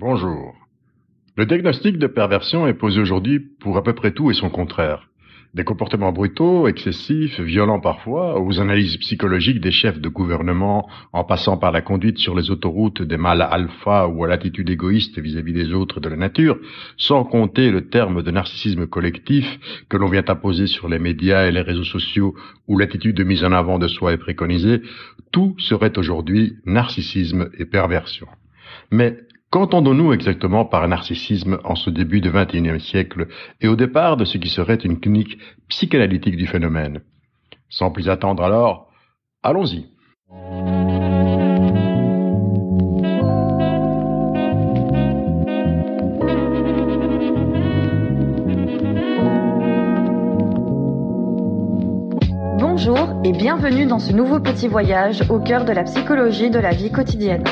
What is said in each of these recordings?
Bonjour. Le diagnostic de perversion est posé aujourd'hui pour à peu près tout et son contraire. Des comportements brutaux, excessifs, violents parfois, aux analyses psychologiques des chefs de gouvernement, en passant par la conduite sur les autoroutes des mâles alpha ou à l'attitude égoïste vis-à-vis des autres de la nature, sans compter le terme de narcissisme collectif que l'on vient imposer sur les médias et les réseaux sociaux où l'attitude de mise en avant de soi est préconisée, tout serait aujourd'hui narcissisme et perversion. Mais Qu'entendons-nous exactement par narcissisme en ce début du XXIe siècle et au départ de ce qui serait une clinique psychanalytique du phénomène? Sans plus attendre alors, allons-y. Bonjour et bienvenue dans ce nouveau petit voyage au cœur de la psychologie de la vie quotidienne.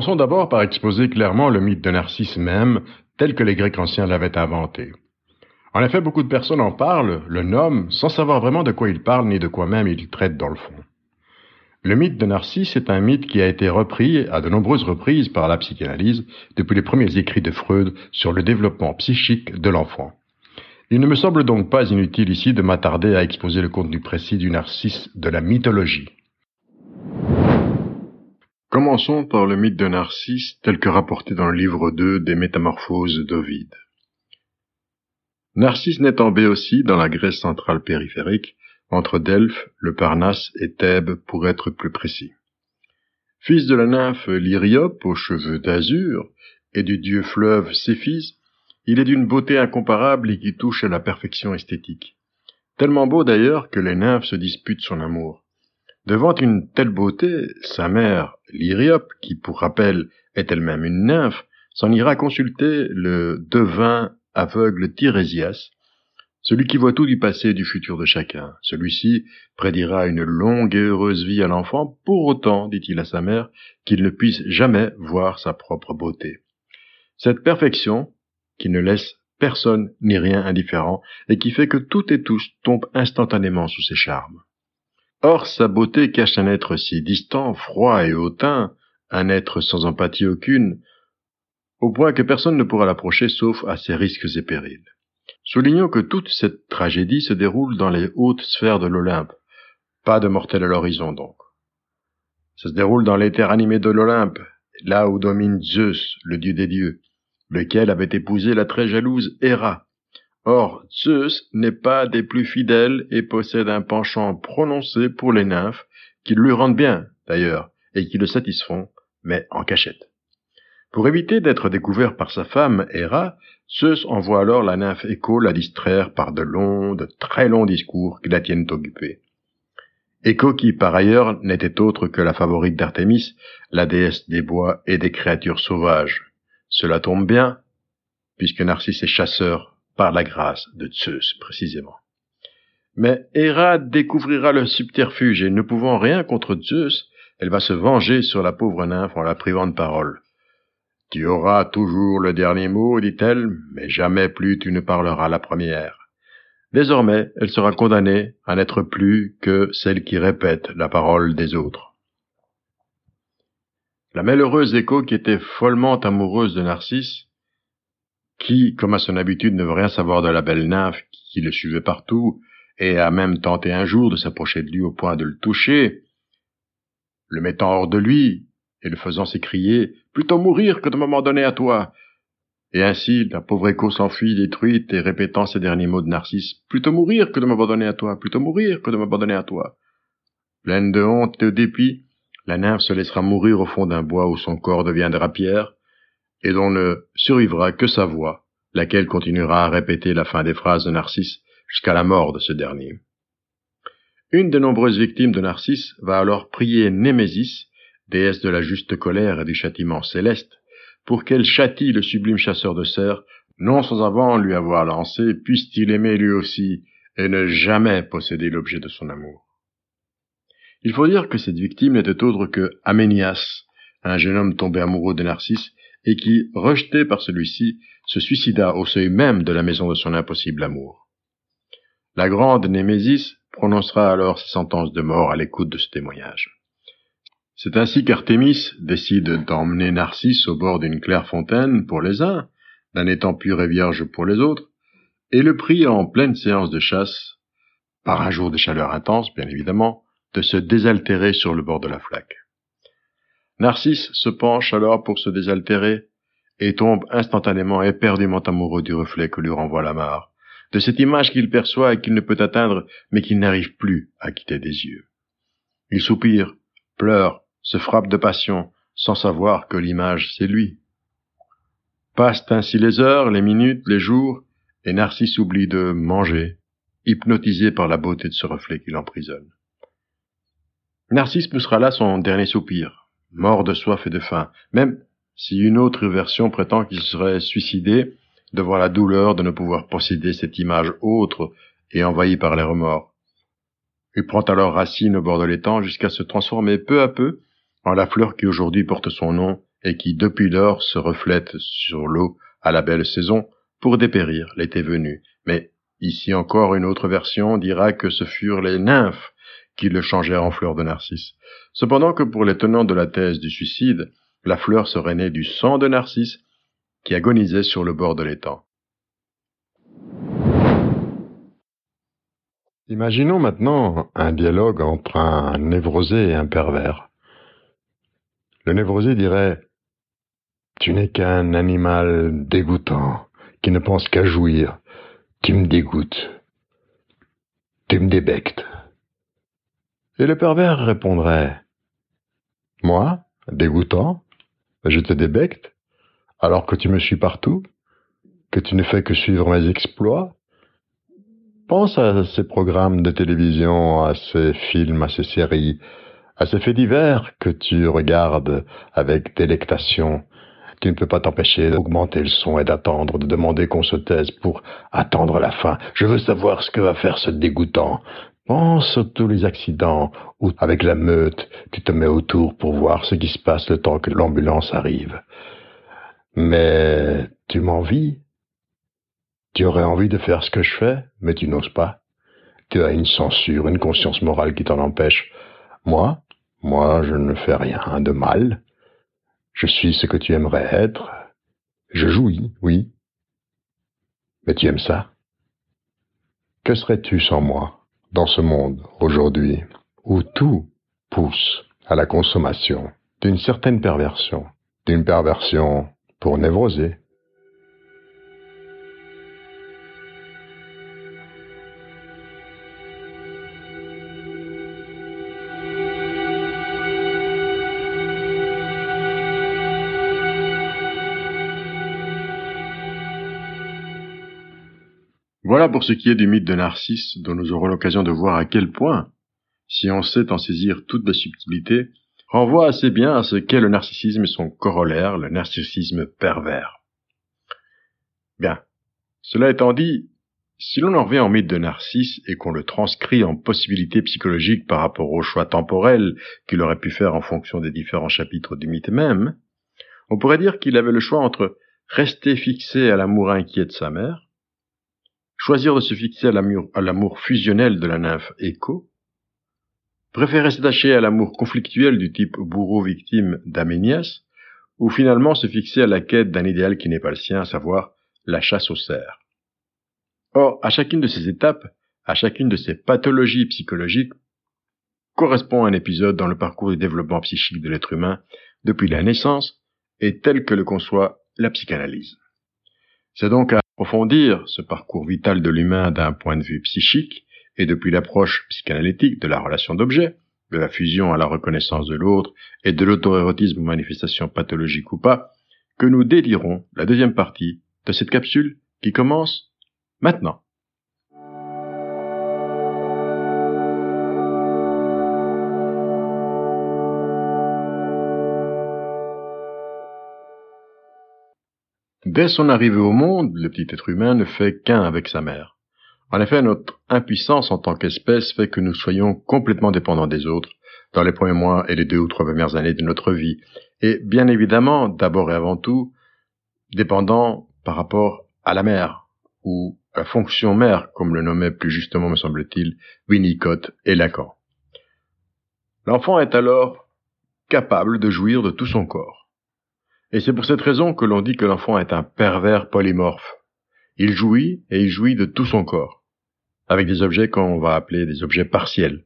Commençons d'abord par exposer clairement le mythe de Narcisse même, tel que les Grecs anciens l'avaient inventé. En effet, beaucoup de personnes en parlent, le nomment, sans savoir vraiment de quoi ils parlent ni de quoi même ils traitent dans le fond. Le mythe de Narcisse est un mythe qui a été repris à de nombreuses reprises par la psychanalyse depuis les premiers écrits de Freud sur le développement psychique de l'enfant. Il ne me semble donc pas inutile ici de m'attarder à exposer le contenu précis du Narcisse de la mythologie. Commençons par le mythe de Narcisse tel que rapporté dans le livre 2 des Métamorphoses d'Ovide. Narcisse naît en Béotie, dans la Grèce centrale périphérique, entre Delphes, le Parnasse et Thèbes pour être plus précis. Fils de la nymphe Lyriope aux cheveux d'azur et du dieu fleuve Céphise, il est d'une beauté incomparable et qui touche à la perfection esthétique. Tellement beau d'ailleurs que les nymphes se disputent son amour. Devant une telle beauté, sa mère, Lyriope, qui pour rappel est elle-même une nymphe, s'en ira consulter le devin aveugle Tirésias, celui qui voit tout du passé et du futur de chacun. Celui-ci prédira une longue et heureuse vie à l'enfant, pour autant, dit-il à sa mère, qu'il ne puisse jamais voir sa propre beauté. Cette perfection, qui ne laisse personne ni rien indifférent, et qui fait que tout et tous tombent instantanément sous ses charmes. Or sa beauté cache un être si distant, froid et hautain, un être sans empathie aucune, au point que personne ne pourra l'approcher sauf à ses risques et périls. Soulignons que toute cette tragédie se déroule dans les hautes sphères de l'Olympe, pas de mortels à l'horizon donc. Ça se déroule dans l'éther animé de l'Olympe, là où domine Zeus, le dieu des dieux, lequel avait épousé la très jalouse Héra, Or, Zeus n'est pas des plus fidèles et possède un penchant prononcé pour les nymphes, qui lui rendent bien, d'ailleurs, et qui le satisfont, mais en cachette. Pour éviter d'être découvert par sa femme, Héra, Zeus envoie alors la nymphe Écho la distraire par de longs, de très longs discours qui la tiennent occupée. Écho qui, par ailleurs, n'était autre que la favorite d'Artémis, la déesse des bois et des créatures sauvages. Cela tombe bien, puisque Narcisse est chasseur par la grâce de Zeus précisément. Mais Héra découvrira le subterfuge et ne pouvant rien contre Zeus, elle va se venger sur la pauvre nymphe en la privant de parole. Tu auras toujours le dernier mot, dit-elle, mais jamais plus tu ne parleras la première. Désormais, elle sera condamnée à n'être plus que celle qui répète la parole des autres. La malheureuse Écho, qui était follement amoureuse de Narcisse, qui, comme à son habitude, ne veut rien savoir de la belle nymphe qui le suivait partout, et a même tenté un jour de s'approcher de lui au point de le toucher, le mettant hors de lui, et le faisant s'écrier Plutôt mourir que de m'abandonner à toi. Et ainsi, la pauvre écho s'enfuit détruite et répétant ces derniers mots de Narcisse Plutôt mourir que de m'abandonner à toi, plutôt mourir que de m'abandonner à toi. Pleine de honte et de dépit, la nymphe se laissera mourir au fond d'un bois où son corps deviendra pierre, et dont ne survivra que sa voix, laquelle continuera à répéter la fin des phrases de Narcisse jusqu'à la mort de ce dernier. Une des nombreuses victimes de Narcisse va alors prier Némésis, déesse de la juste colère et du châtiment céleste, pour qu'elle châtie le sublime chasseur de cerfs, non sans avant lui avoir lancé, puisse-t-il lui aussi, et ne jamais posséder l'objet de son amour. Il faut dire que cette victime n'était autre que Aménias, un jeune homme tombé amoureux de Narcisse et qui, rejeté par celui-ci, se suicida au seuil même de la maison de son impossible amour. La grande Némésis prononcera alors sa sentence de mort à l'écoute de ce témoignage. C'est ainsi qu'Artémis décide d'emmener Narcisse au bord d'une claire fontaine pour les uns, d'un étang pur et vierge pour les autres, et le prie en pleine séance de chasse, par un jour de chaleur intense, bien évidemment, de se désaltérer sur le bord de la flaque. Narcisse se penche alors pour se désaltérer et tombe instantanément éperdument amoureux du reflet que lui renvoie la mare, de cette image qu'il perçoit et qu'il ne peut atteindre, mais qu'il n'arrive plus à quitter des yeux. Il soupire, pleure, se frappe de passion, sans savoir que l'image, c'est lui. Passent ainsi les heures, les minutes, les jours, et Narcisse oublie de manger, hypnotisé par la beauté de ce reflet qui l'emprisonne. Narcisse poussera là son dernier soupir, mort de soif et de faim, même si une autre version prétend qu'il serait suicidé devant la douleur de ne pouvoir posséder cette image autre et envahie par les remords. Il prend alors racine au bord de l'étang jusqu'à se transformer peu à peu en la fleur qui aujourd'hui porte son nom et qui depuis lors se reflète sur l'eau à la belle saison pour dépérir l'été venu. Mais ici encore une autre version dira que ce furent les nymphes qui le changèrent en fleur de narcisse. Cependant que pour les tenants de la thèse du suicide, la fleur serait née du sang de Narcisse qui agonisait sur le bord de l'étang. Imaginons maintenant un dialogue entre un névrosé et un pervers. Le névrosé dirait Tu n'es qu'un animal dégoûtant qui ne pense qu'à jouir. Tu me dégoûtes. Tu me débectes. Et le pervers répondrait Moi, dégoûtant, je te débecte, alors que tu me suis partout, que tu ne fais que suivre mes exploits. Pense à ces programmes de télévision, à ces films, à ces séries, à ces faits divers que tu regardes avec délectation. Tu ne peux pas t'empêcher d'augmenter le son et d'attendre, de demander qu'on se taise pour attendre la fin. Je veux savoir ce que va faire ce dégoûtant. Pense à tous les accidents où, avec la meute, tu te mets autour pour voir ce qui se passe le temps que l'ambulance arrive. Mais tu m'envies. Tu aurais envie de faire ce que je fais, mais tu n'oses pas. Tu as une censure, une conscience morale qui t'en empêche. Moi, moi, je ne fais rien de mal. Je suis ce que tu aimerais être. Je jouis, oui. Mais tu aimes ça Que serais-tu sans moi? Dans ce monde aujourd'hui où tout pousse à la consommation d'une certaine perversion, d'une perversion pour névroser. Voilà pour ce qui est du mythe de Narcisse, dont nous aurons l'occasion de voir à quel point, si on sait en saisir toute la subtilité, renvoie assez bien à ce qu'est le narcissisme et son corollaire, le narcissisme pervers. Bien. Cela étant dit, si l'on en revient au mythe de Narcisse et qu'on le transcrit en possibilités psychologiques par rapport au choix temporel qu'il aurait pu faire en fonction des différents chapitres du mythe même, on pourrait dire qu'il avait le choix entre rester fixé à l'amour inquiet de sa mère, choisir de se fixer à l'amour fusionnel de la nymphe Écho, préférer s'attacher à l'amour conflictuel du type bourreau-victime d'Aménias, ou finalement se fixer à la quête d'un idéal qui n'est pas le sien, à savoir la chasse aux cerfs. Or, à chacune de ces étapes, à chacune de ces pathologies psychologiques, correspond un épisode dans le parcours du développement psychique de l'être humain depuis la naissance et tel que le conçoit la psychanalyse. C'est donc à approfondir ce parcours vital de l'humain d'un point de vue psychique et depuis l'approche psychanalytique de la relation d'objet, de la fusion à la reconnaissance de l'autre et de l'autoérotisme manifestation pathologique ou pas, que nous délirons la deuxième partie de cette capsule qui commence maintenant. Dès son arrivée au monde, le petit être humain ne fait qu'un avec sa mère. En effet, notre impuissance en tant qu'espèce fait que nous soyons complètement dépendants des autres dans les premiers mois et les deux ou trois premières années de notre vie. Et bien évidemment, d'abord et avant tout, dépendant par rapport à la mère, ou à la fonction mère, comme le nommait plus justement, me semble-t-il, Winnicott et Lacan. L'enfant est alors capable de jouir de tout son corps. Et c'est pour cette raison que l'on dit que l'enfant est un pervers polymorphe. Il jouit et il jouit de tout son corps, avec des objets qu'on va appeler des objets partiels.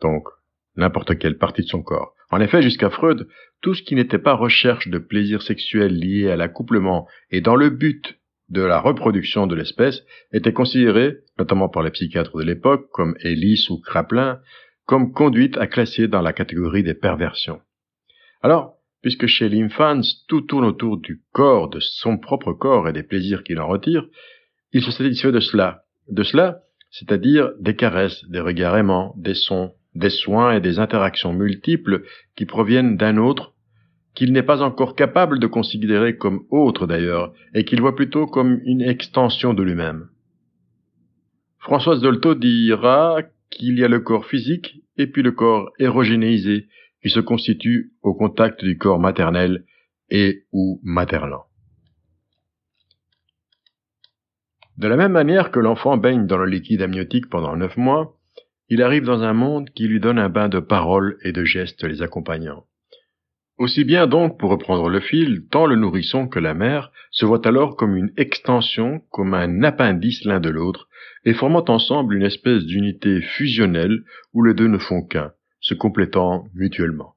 Donc, n'importe quelle partie de son corps. En effet, jusqu'à Freud, tout ce qui n'était pas recherche de plaisir sexuel lié à l'accouplement et dans le but de la reproduction de l'espèce était considéré, notamment par les psychiatres de l'époque, comme Ellis ou Kraplin, comme conduite à classer dans la catégorie des perversions. Alors, puisque chez l'infans tout tourne autour du corps, de son propre corps et des plaisirs qu'il en retire, il se satisfait de cela. De cela, c'est-à-dire des caresses, des regards aimants, des sons, des soins et des interactions multiples qui proviennent d'un autre qu'il n'est pas encore capable de considérer comme autre d'ailleurs, et qu'il voit plutôt comme une extension de lui-même. Françoise Dolto dira qu'il y a le corps physique et puis le corps érogénéisé qui se constitue au contact du corps maternel et ou maternant. De la même manière que l'enfant baigne dans le liquide amniotique pendant neuf mois, il arrive dans un monde qui lui donne un bain de paroles et de gestes les accompagnant. Aussi bien donc, pour reprendre le fil, tant le nourrisson que la mère se voient alors comme une extension, comme un appendice l'un de l'autre, et formant ensemble une espèce d'unité fusionnelle où les deux ne font qu'un, se complétant mutuellement.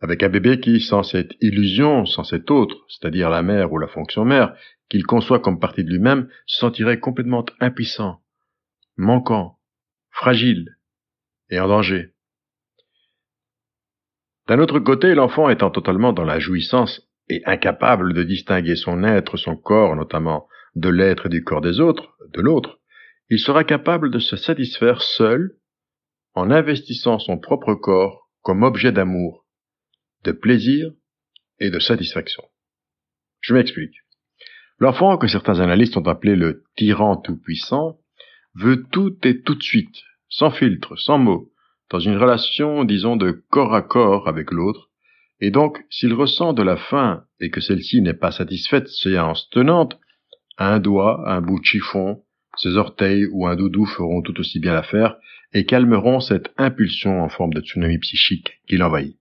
Avec un bébé qui, sans cette illusion, sans cet autre, c'est-à-dire la mère ou la fonction mère, qu'il conçoit comme partie de lui-même, se sentirait complètement impuissant, manquant, fragile et en danger. D'un autre côté, l'enfant étant totalement dans la jouissance et incapable de distinguer son être, son corps notamment, de l'être et du corps des autres, de l'autre, il sera capable de se satisfaire seul en investissant son propre corps comme objet d'amour, de plaisir et de satisfaction. Je m'explique. L'enfant que certains analystes ont appelé le tyran tout-puissant veut tout et tout de suite, sans filtre, sans mots, dans une relation, disons, de corps à corps avec l'autre, et donc, s'il ressent de la faim et que celle-ci n'est pas satisfaite séance tenante, un doigt, un bout de chiffon, ses orteils ou un doudou feront tout aussi bien l'affaire et calmeront cette impulsion en forme de tsunami psychique qui l'envahit.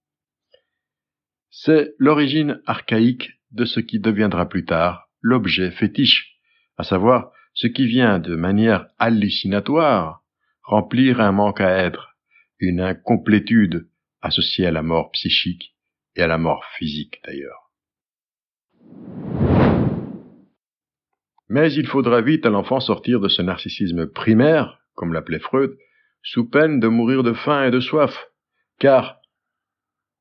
C'est l'origine archaïque de ce qui deviendra plus tard l'objet fétiche, à savoir ce qui vient de manière hallucinatoire remplir un manque à être, une incomplétude associée à la mort psychique et à la mort physique d'ailleurs. Mais il faudra vite à l'enfant sortir de ce narcissisme primaire, comme l'appelait Freud, sous peine de mourir de faim et de soif, car,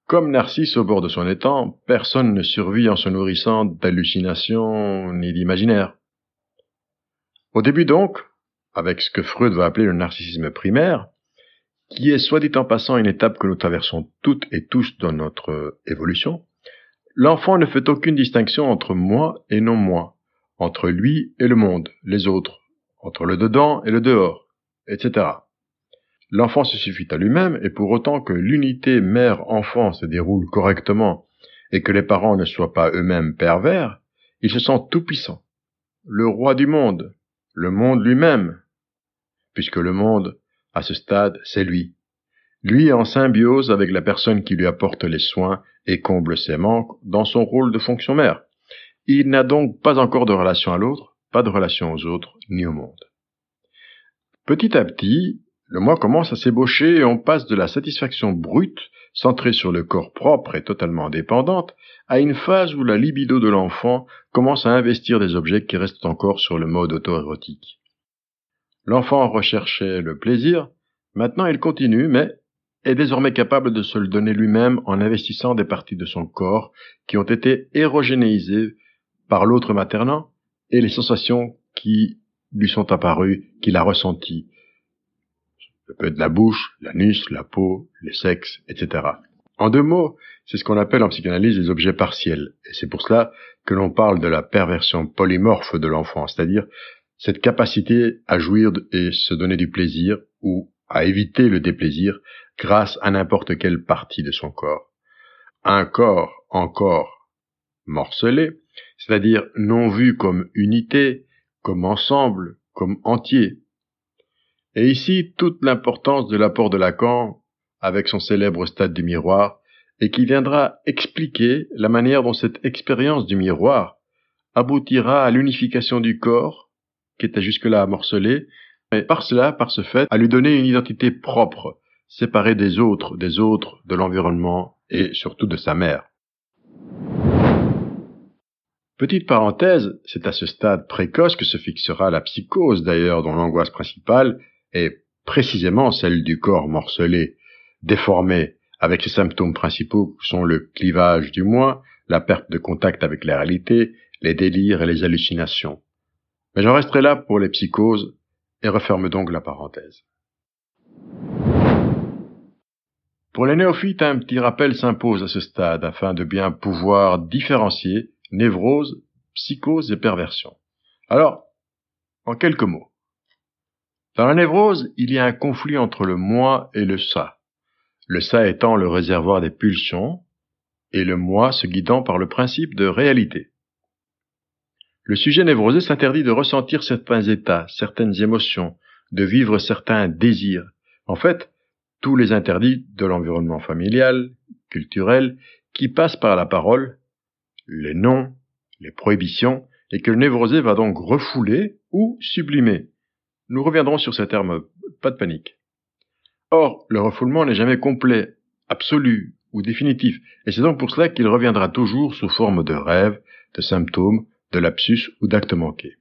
comme Narcisse au bord de son étang, personne ne survit en se nourrissant d'hallucinations ni d'imaginaires. Au début donc, avec ce que Freud va appeler le narcissisme primaire, qui est soit dit en passant une étape que nous traversons toutes et tous dans notre évolution, l'enfant ne fait aucune distinction entre moi et non moi, entre lui et le monde, les autres, entre le dedans et le dehors, etc. L'enfant se suffit à lui-même et pour autant que l'unité mère-enfant se déroule correctement et que les parents ne soient pas eux-mêmes pervers, il se sent tout-puissant, le roi du monde, le monde lui-même, puisque le monde, à ce stade, c'est lui. Lui en symbiose avec la personne qui lui apporte les soins et comble ses manques dans son rôle de fonction mère. Il n'a donc pas encore de relation à l'autre, pas de relation aux autres, ni au monde. Petit à petit, le moi commence à s'ébaucher et on passe de la satisfaction brute, centrée sur le corps propre et totalement dépendante, à une phase où la libido de l'enfant commence à investir des objets qui restent encore sur le mode auto-érotique. L'enfant recherchait le plaisir, maintenant il continue, mais est désormais capable de se le donner lui-même en investissant des parties de son corps qui ont été érogénéisées par l'autre maternant et les sensations qui lui sont apparues, qu'il a ressenties. Ça peut être la bouche, l'anus, la peau, les sexes, etc. En deux mots, c'est ce qu'on appelle en psychanalyse les objets partiels. Et c'est pour cela que l'on parle de la perversion polymorphe de l'enfant, c'est-à-dire cette capacité à jouir et se donner du plaisir ou à éviter le déplaisir grâce à n'importe quelle partie de son corps. Un corps encore morcelé, c'est-à-dire non vu comme unité, comme ensemble, comme entier. Et ici toute l'importance de l'apport de Lacan avec son célèbre stade du miroir, et qui viendra expliquer la manière dont cette expérience du miroir aboutira à l'unification du corps, qui était jusque-là morcelé, et par cela, par ce fait, à lui donner une identité propre, séparée des autres, des autres, de l'environnement et surtout de sa mère. Petite parenthèse, c'est à ce stade précoce que se fixera la psychose d'ailleurs dont l'angoisse principale est précisément celle du corps morcelé, déformé, avec ses symptômes principaux sont le clivage du moi, la perte de contact avec la réalité, les délires et les hallucinations. Mais j'en resterai là pour les psychoses et referme donc la parenthèse. Pour les néophytes, un petit rappel s'impose à ce stade afin de bien pouvoir différencier névrose, psychose et perversion. Alors, en quelques mots. Dans la névrose, il y a un conflit entre le moi et le ça. Le ça étant le réservoir des pulsions et le moi se guidant par le principe de réalité. Le sujet névrosé s'interdit de ressentir certains états, certaines émotions, de vivre certains désirs. En fait, tous les interdits de l'environnement familial, culturel, qui passent par la parole, les noms, les prohibitions, et que le névrosé va donc refouler ou sublimer. Nous reviendrons sur ces termes, pas de panique. Or, le refoulement n'est jamais complet, absolu ou définitif, et c'est donc pour cela qu'il reviendra toujours sous forme de rêves, de symptômes, de lapsus ou d'actes manqués,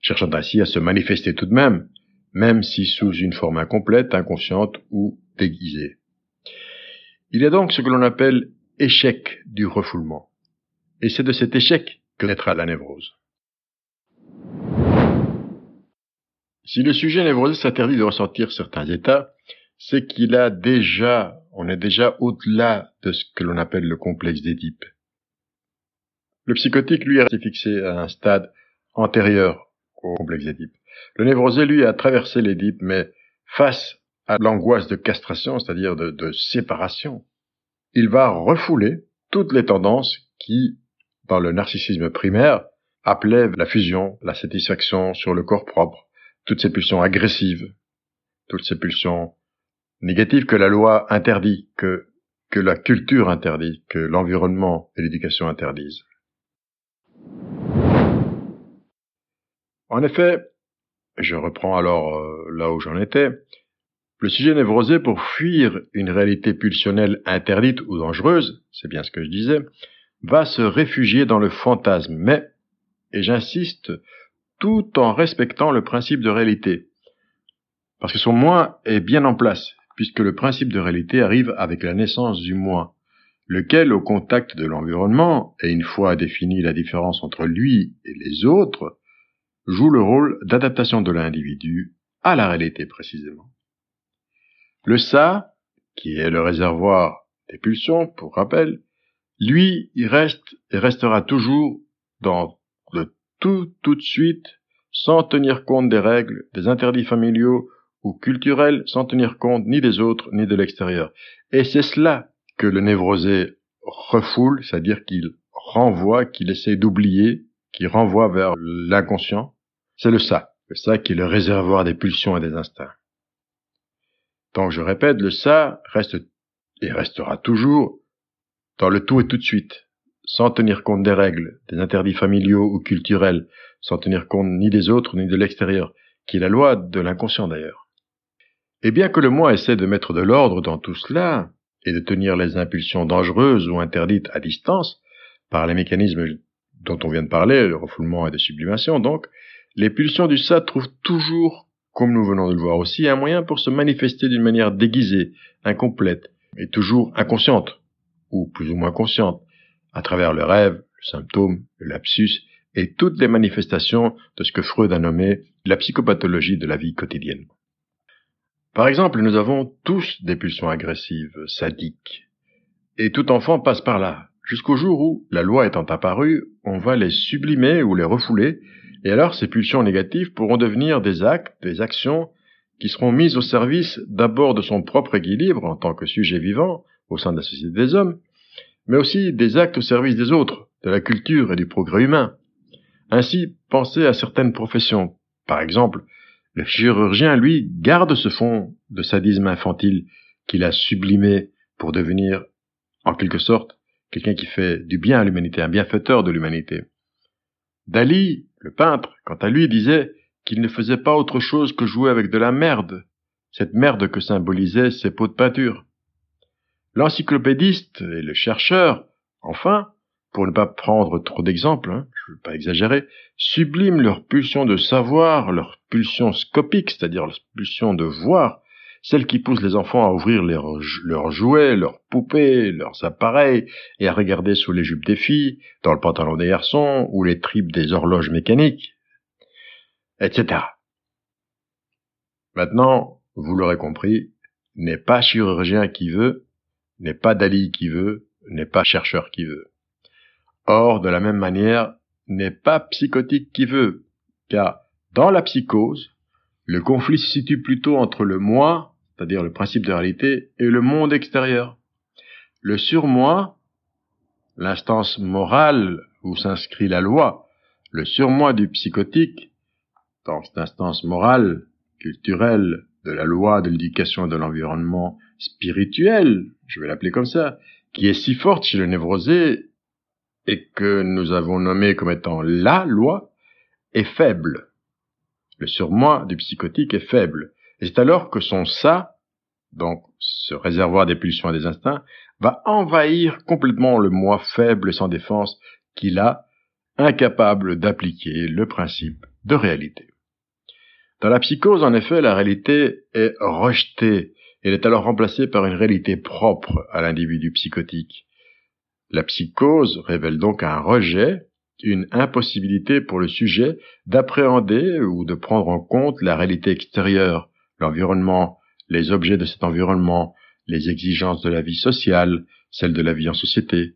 cherchant ainsi à se manifester tout de même, même si sous une forme incomplète, inconsciente ou déguisée. Il y a donc ce que l'on appelle échec du refoulement. Et c'est de cet échec que naîtra la névrose. Si le sujet névrosé s'interdit de ressentir certains états, c'est qu'il a déjà, on est déjà au-delà de ce que l'on appelle le complexe d'Édipe. Le psychotique, lui, est fixé à un stade antérieur au complexe d'Édipe. Le névrosé, lui, a traversé l'Édipe, mais face à l'angoisse de castration, c'est-à-dire de, séparation, il va refouler toutes les tendances qui dans le narcissisme primaire, appelait la fusion, la satisfaction sur le corps propre, toutes ces pulsions agressives, toutes ces pulsions négatives que la loi interdit, que, la culture interdit, que l'environnement et l'éducation interdisent. En effet, je reprends alors euh, là où j'en étais, le sujet névrosé pour fuir une réalité pulsionnelle interdite ou dangereuse, c'est bien ce que je disais, va se réfugier dans le fantasme, mais, et j'insiste, tout en respectant le principe de réalité. Parce que son moi est bien en place, puisque le principe de réalité arrive avec la naissance du moi, lequel, au contact de l'environnement, et une fois définie la différence entre lui et les autres, joue le rôle d'adaptation de l'individu à la réalité précisément. Le ça, qui est le réservoir des pulsions, pour rappel, lui, il reste et restera toujours dans tout tout de suite, sans tenir compte des règles, des interdits familiaux ou culturels, sans tenir compte ni des autres ni de l'extérieur. Et c'est cela que le névrosé refoule, c'est-à-dire qu'il renvoie, qu'il essaie d'oublier, qu'il renvoie vers l'inconscient. C'est le ça, le ça qui est le réservoir des pulsions et des instincts. Donc je répète, le ça reste et restera toujours dans le tout et tout de suite, sans tenir compte des règles, des interdits familiaux ou culturels, sans tenir compte ni des autres ni de l'extérieur, qui est la loi de l'inconscient d'ailleurs. Et bien que le moi essaie de mettre de l'ordre dans tout cela, et de tenir les impulsions dangereuses ou interdites à distance, par les mécanismes dont on vient de parler, le refoulement et de sublimation donc, les pulsions du ça trouvent toujours, comme nous venons de le voir aussi, un moyen pour se manifester d'une manière déguisée, incomplète, et toujours inconsciente, ou plus ou moins consciente, à travers le rêve, le symptôme, le lapsus et toutes les manifestations de ce que Freud a nommé la psychopathologie de la vie quotidienne. Par exemple, nous avons tous des pulsions agressives, sadiques, et tout enfant passe par là, jusqu'au jour où, la loi étant apparue, on va les sublimer ou les refouler, et alors ces pulsions négatives pourront devenir des actes, des actions, qui seront mises au service d'abord de son propre équilibre en tant que sujet vivant, au sein de la société des hommes, mais aussi des actes au service des autres, de la culture et du progrès humain. Ainsi, pensez à certaines professions. Par exemple, le chirurgien, lui, garde ce fond de sadisme infantile qu'il a sublimé pour devenir, en quelque sorte, quelqu'un qui fait du bien à l'humanité, un bienfaiteur de l'humanité. Dali, le peintre, quant à lui, disait qu'il ne faisait pas autre chose que jouer avec de la merde, cette merde que symbolisaient ses pots de peinture. L'encyclopédiste et le chercheur, enfin, pour ne pas prendre trop d'exemples, hein, je ne veux pas exagérer, subliment leur pulsion de savoir, leur pulsion scopique, c'est-à-dire leur pulsion de voir, celle qui pousse les enfants à ouvrir leurs, jouets, leurs poupées, leurs appareils, et à regarder sous les jupes des filles, dans le pantalon des garçons, ou les tripes des horloges mécaniques, etc. Maintenant, vous l'aurez compris, n'est pas chirurgien qui veut, n'est pas Dali qui veut, n'est pas chercheur qui veut. Or, de la même manière, n'est pas psychotique qui veut, car dans la psychose, le conflit se situe plutôt entre le moi, c'est-à-dire le principe de réalité, et le monde extérieur. Le surmoi, l'instance morale où s'inscrit la loi, le surmoi du psychotique, dans cette instance morale, culturelle, de la loi de l'éducation et de l'environnement spirituel, je vais l'appeler comme ça, qui est si forte chez le névrosé et que nous avons nommé comme étant la loi, est faible. Le surmoi du psychotique est faible. Et c'est alors que son ça, donc ce réservoir des pulsions et des instincts, va envahir complètement le moi faible et sans défense qu'il a, incapable d'appliquer le principe de réalité. Dans la psychose, en effet, la réalité est rejetée. Elle est alors remplacée par une réalité propre à l'individu psychotique. La psychose révèle donc un rejet, une impossibilité pour le sujet d'appréhender ou de prendre en compte la réalité extérieure, l'environnement, les objets de cet environnement, les exigences de la vie sociale, celles de la vie en société.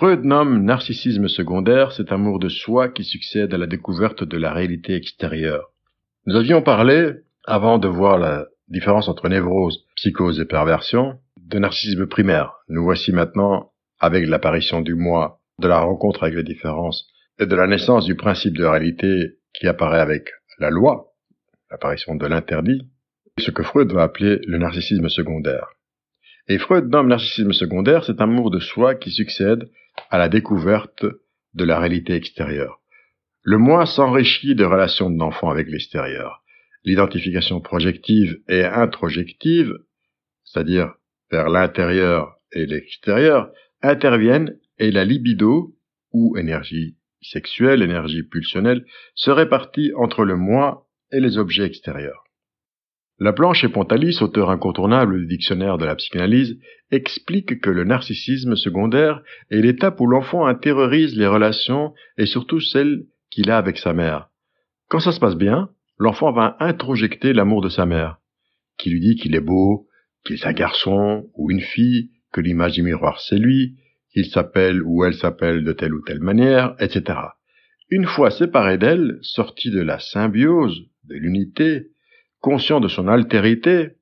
Freud nomme narcissisme secondaire cet amour de soi qui succède à la découverte de la réalité extérieure. Nous avions parlé, avant de voir la différence entre névrose, psychose et perversion, de narcissisme primaire. Nous voici maintenant, avec l'apparition du moi, de la rencontre avec les différences et de la naissance du principe de réalité qui apparaît avec la loi, l'apparition de l'interdit, ce que Freud va appeler le narcissisme secondaire. Et Freud nomme narcissisme secondaire cet amour de soi qui succède à la découverte de la réalité extérieure. Le moi s'enrichit de relations d'enfant avec l'extérieur. L'identification projective et introjective c'est-à-dire vers l'intérieur et l'extérieur, interviennent et la libido, ou énergie sexuelle, énergie pulsionnelle, se répartit entre le moi et les objets extérieurs. Laplanche et Pontalis, auteur incontournable du dictionnaire de la psychanalyse, expliquent que le narcissisme secondaire est l'étape où l'enfant intériorise les relations et surtout celles qu'il a avec sa mère. Quand ça se passe bien, l'enfant va introjecter l'amour de sa mère, qui lui dit qu'il est beau, qu'il est un garçon ou une fille, que l'image du miroir c'est lui, qu'il s'appelle ou elle s'appelle de telle ou telle manière, etc. Une fois séparé d'elle, sorti de la symbiose, de l'unité, conscient de son altérité,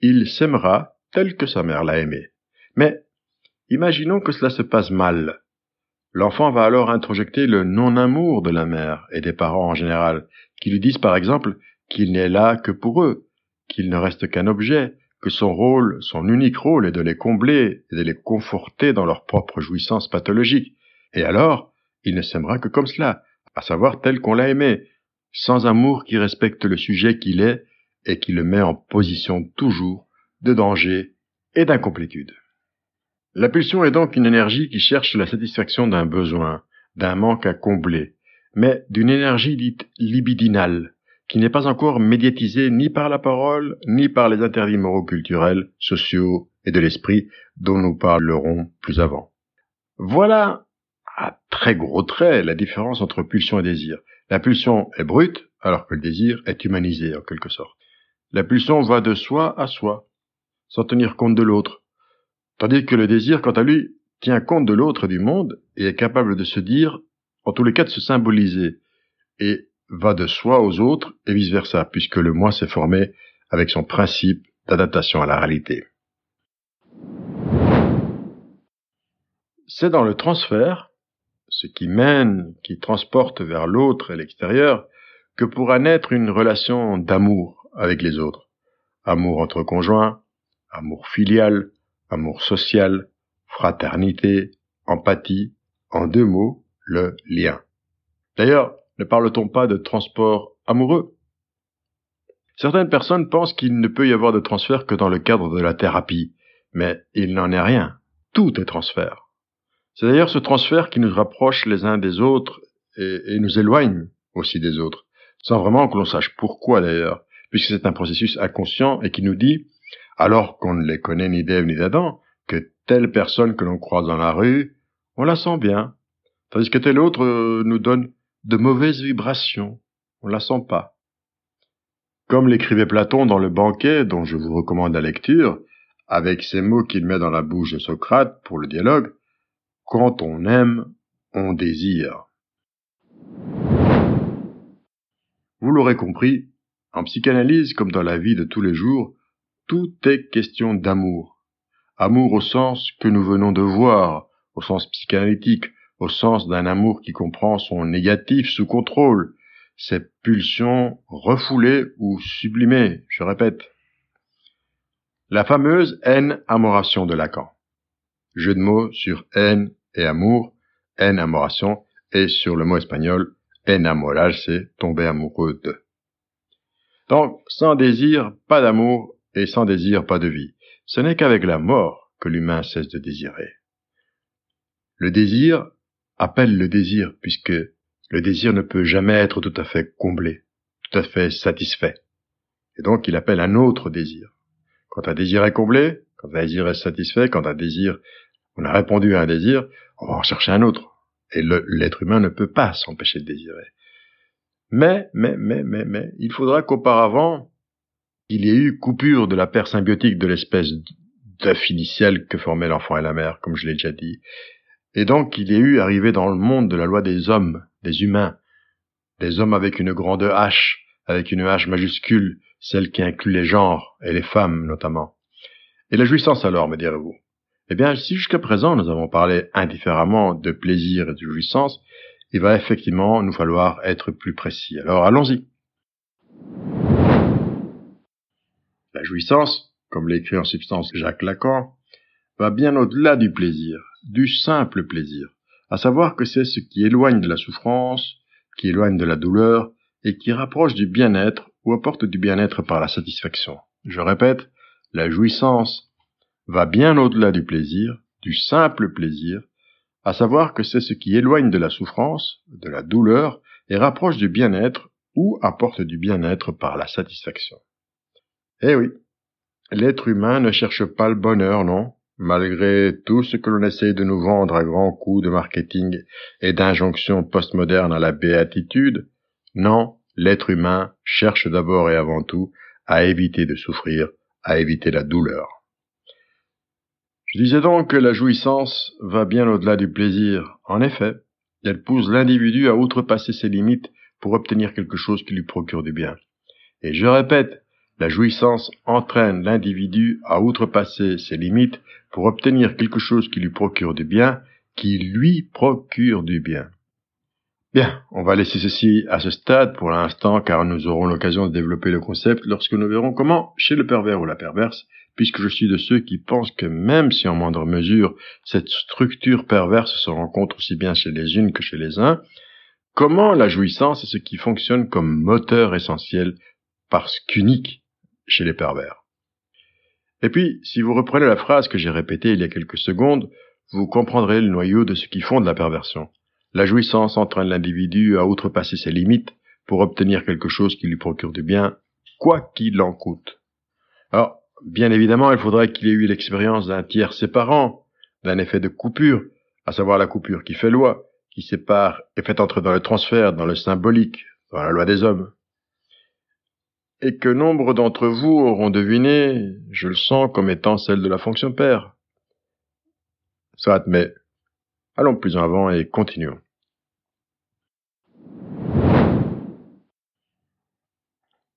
il s'aimera tel que sa mère l'a aimé. Mais imaginons que cela se passe mal. L'enfant va alors introjecter le non-amour de la mère et des parents en général, qui lui disent par exemple qu'il n'est là que pour eux, qu'il ne reste qu'un objet, que son rôle, son unique rôle est de les combler et de les conforter dans leur propre jouissance pathologique. Et alors, il ne s'aimera que comme cela, à savoir tel qu'on l'a aimé, sans amour qui respecte le sujet qu'il est et qui le met en position toujours de danger et d'incomplétude. La pulsion est donc une énergie qui cherche la satisfaction d'un besoin, d'un manque à combler, mais d'une énergie dite libidinale, qui n'est pas encore médiatisée ni par la parole, ni par les interdits moraux culturels, sociaux et de l'esprit dont nous parlerons plus avant. Voilà, à très gros traits, la différence entre pulsion et désir. La pulsion est brute, alors que le désir est humanisé en quelque sorte. La pulsion va de soi à soi, sans tenir compte de l'autre, tandis que le désir, quant à lui, tient compte de l'autre du monde et est capable de se dire, en tous les cas de se symboliser, et va de soi aux autres et vice-versa, puisque le moi s'est formé avec son principe d'adaptation à la réalité. C'est dans le transfert, ce qui mène, qui transporte vers l'autre et l'extérieur, que pourra naître une relation d'amour, avec les autres. Amour entre conjoints, amour filial, amour social, fraternité, empathie, en deux mots, le lien. D'ailleurs, ne parle-t-on pas de transport amoureux? Certaines personnes pensent qu'il ne peut y avoir de transfert que dans le cadre de la thérapie, mais il n'en est rien. Tout est transfert. C'est d'ailleurs ce transfert qui nous rapproche les uns des autres et, nous éloigne aussi des autres, sans vraiment que l'on sache pourquoi d'ailleurs puisque c'est un processus inconscient et qui nous dit, alors qu'on ne les connaît ni d'Ève ni d'Adam, que telle personne que l'on croise dans la rue, on la sent bien, tandis que telle autre euh, nous donne de mauvaises vibrations, on la sent pas. Comme l'écrivait Platon dans le banquet, dont je vous recommande la lecture, avec ces mots qu'il met dans la bouche de Socrate pour le dialogue, quand on aime, on désire. Vous l'aurez compris, en psychanalyse, comme dans la vie de tous les jours, tout est question d'amour. Amour au sens que nous venons de voir, au sens psychanalytique, au sens d'un amour qui comprend son négatif sous contrôle, ses pulsions refoulées ou sublimées, je répète. La fameuse haine-amoration de Lacan. Jeu de mots sur haine et amour, haine-amoration, et sur le mot espagnol, enamorage, c'est tomber amoureux de. Donc, sans désir, pas d'amour, et sans désir, pas de vie. Ce n'est qu'avec la mort que l'humain cesse de désirer. Le désir appelle le désir, puisque le désir ne peut jamais être tout à fait comblé, tout à fait satisfait. Et donc il appelle un autre désir. Quand un désir est comblé, quand un désir est satisfait, quand un désir, on a répondu à un désir, on va en chercher un autre. Et l'être humain ne peut pas s'empêcher de désirer. Mais, mais, mais, mais, mais, il faudra qu'auparavant, il y ait eu coupure de la paire symbiotique de l'espèce d'œuf que formaient l'enfant et la mère, comme je l'ai déjà dit. Et donc, il y ait eu arrivé dans le monde de la loi des hommes, des humains, des hommes avec une grande H, avec une H majuscule, celle qui inclut les genres, et les femmes notamment. Et la jouissance alors, me direz-vous? Eh bien, si jusqu'à présent nous avons parlé indifféremment de plaisir et de jouissance, il va effectivement nous falloir être plus précis. Alors allons-y. La jouissance, comme l'écrit en substance Jacques Lacan, va bien au-delà du plaisir, du simple plaisir, à savoir que c'est ce qui éloigne de la souffrance, qui éloigne de la douleur, et qui rapproche du bien-être ou apporte du bien-être par la satisfaction. Je répète, la jouissance va bien au-delà du plaisir, du simple plaisir, à savoir que c'est ce qui éloigne de la souffrance, de la douleur, et rapproche du bien-être ou apporte du bien-être par la satisfaction. Eh oui, l'être humain ne cherche pas le bonheur, non, malgré tout ce que l'on essaye de nous vendre à grands coups de marketing et d'injonctions postmodernes à la béatitude, non, l'être humain cherche d'abord et avant tout à éviter de souffrir, à éviter la douleur. Je disais donc que la jouissance va bien au-delà du plaisir. En effet, elle pousse l'individu à outrepasser ses limites pour obtenir quelque chose qui lui procure du bien. Et je répète, la jouissance entraîne l'individu à outrepasser ses limites pour obtenir quelque chose qui lui procure du bien, qui lui procure du bien. Bien, on va laisser ceci à ce stade pour l'instant car nous aurons l'occasion de développer le concept lorsque nous verrons comment, chez le pervers ou la perverse, puisque je suis de ceux qui pensent que même si en moindre mesure cette structure perverse se rencontre aussi bien chez les unes que chez les uns, comment la jouissance est ce qui fonctionne comme moteur essentiel parce qu'unique chez les pervers. Et puis, si vous reprenez la phrase que j'ai répétée il y a quelques secondes, vous comprendrez le noyau de ce qui fonde la perversion. La jouissance entraîne l'individu à outrepasser ses limites pour obtenir quelque chose qui lui procure du bien, quoi qu'il en coûte. Alors, bien évidemment, il faudrait qu'il ait eu l'expérience d'un tiers séparant, d'un effet de coupure, à savoir la coupure qui fait loi, qui sépare et fait entrer dans le transfert, dans le symbolique, dans la loi des hommes. Et que nombre d'entre vous auront deviné, je le sens, comme étant celle de la fonction père. Soit, mais Allons plus en avant et continuons.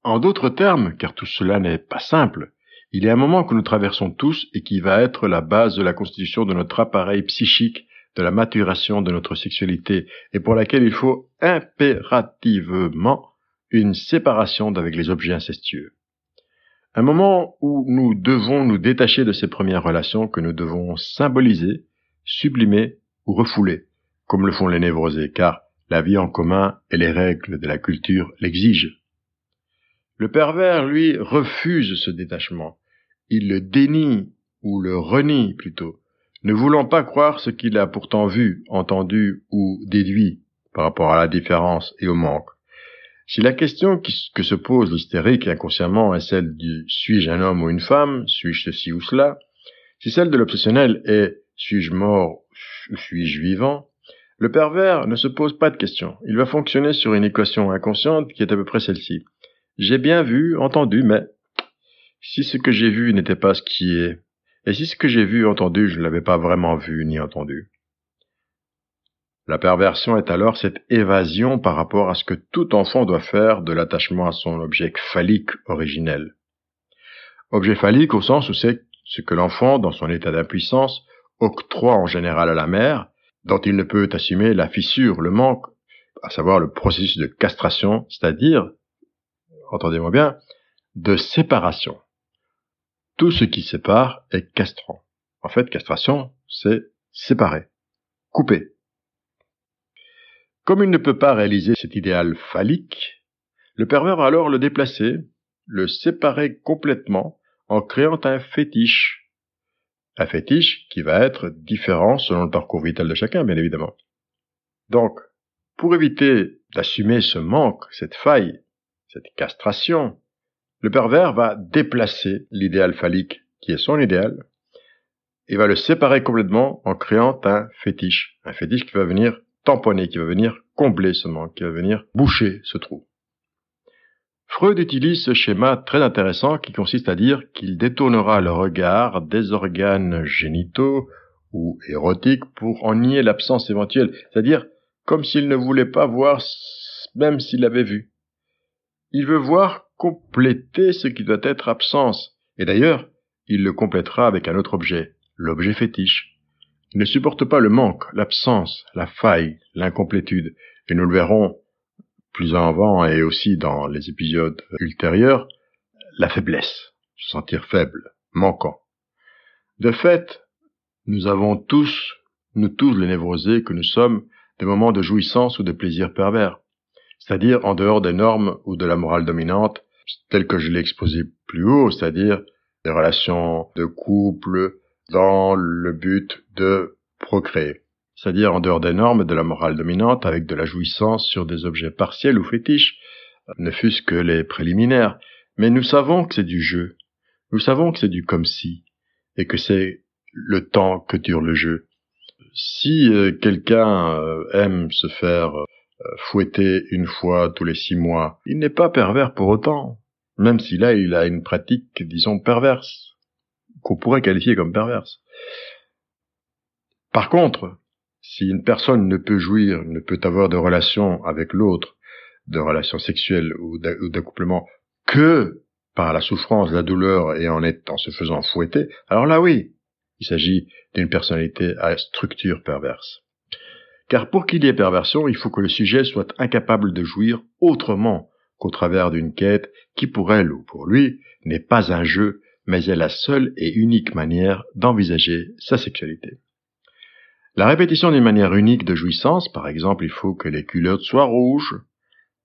En d'autres termes, car tout cela n'est pas simple, il y a un moment que nous traversons tous et qui va être la base de la constitution de notre appareil psychique, de la maturation de notre sexualité, et pour laquelle il faut impérativement une séparation d'avec les objets incestueux. Un moment où nous devons nous détacher de ces premières relations que nous devons symboliser, sublimer ou refoulés, comme le font les névrosés, car la vie en commun et les règles de la culture l'exigent. Le pervers, lui, refuse ce détachement. Il le dénie, ou le renie plutôt, ne voulant pas croire ce qu'il a pourtant vu, entendu ou déduit par rapport à la différence et au manque. Si la question que se pose l'hystérique inconsciemment est celle du suis-je un homme ou une femme, suis-je ceci ou cela, si celle de l'obsessionnel est suis-je mort suis-je vivant? Le pervers ne se pose pas de questions. Il va fonctionner sur une équation inconsciente qui est à peu près celle-ci. J'ai bien vu, entendu, mais si ce que j'ai vu n'était pas ce qui est, et si ce que j'ai vu, entendu, je ne l'avais pas vraiment vu ni entendu. La perversion est alors cette évasion par rapport à ce que tout enfant doit faire de l'attachement à son objet phallique originel. Objet phallique au sens où c'est ce que l'enfant, dans son état d'impuissance, octroie en général à la mère, dont il ne peut assumer la fissure, le manque, à savoir le processus de castration, c'est-à-dire, entendez-moi bien, de séparation. Tout ce qui sépare est castrant. En fait, castration, c'est séparer, couper. Comme il ne peut pas réaliser cet idéal phallique, le pervers va alors le déplacer, le séparer complètement en créant un fétiche un fétiche qui va être différent selon le parcours vital de chacun, bien évidemment. Donc, pour éviter d'assumer ce manque, cette faille, cette castration, le pervers va déplacer l'idéal phallique, qui est son idéal, et va le séparer complètement en créant un fétiche. Un fétiche qui va venir tamponner, qui va venir combler ce manque, qui va venir boucher ce trou. Freud utilise ce schéma très intéressant qui consiste à dire qu'il détournera le regard des organes génitaux ou érotiques pour en nier l'absence éventuelle, c'est-à-dire comme s'il ne voulait pas voir même s'il avait vu. Il veut voir compléter ce qui doit être absence, et d'ailleurs, il le complétera avec un autre objet, l'objet fétiche. Il ne supporte pas le manque, l'absence, la faille, l'incomplétude, et nous le verrons plus avant et aussi dans les épisodes ultérieurs, la faiblesse, se sentir faible, manquant. De fait, nous avons tous, nous tous les névrosés que nous sommes, des moments de jouissance ou de plaisir pervers, c'est-à-dire en dehors des normes ou de la morale dominante, telles que je l'ai exposé plus haut, c'est-à-dire des relations de couple, dans le but de procréer, c'est-à-dire en dehors des normes de la morale dominante avec de la jouissance sur des objets partiels ou fétiches, ne fût-ce que les préliminaires. Mais nous savons que c'est du jeu, nous savons que c'est du comme si, et que c'est le temps que dure le jeu. Si euh, quelqu'un euh, aime se faire euh, fouetter une fois tous les six mois, il n'est pas pervers pour autant, même si là il a une pratique, disons, perverse, qu'on pourrait qualifier comme perverse. Par contre, si une personne ne peut jouir, ne peut avoir de relations avec l'autre, de relations sexuelles ou d'accouplement, que par la souffrance, la douleur et en, en se faisant fouetter, alors là oui, il s'agit d'une personnalité à structure perverse. Car pour qu'il y ait perversion, il faut que le sujet soit incapable de jouir autrement qu'au travers d'une quête qui pour elle ou pour lui n'est pas un jeu, mais est la seule et unique manière d'envisager sa sexualité. La répétition d'une manière unique de jouissance, par exemple, il faut que les culottes soient rouges,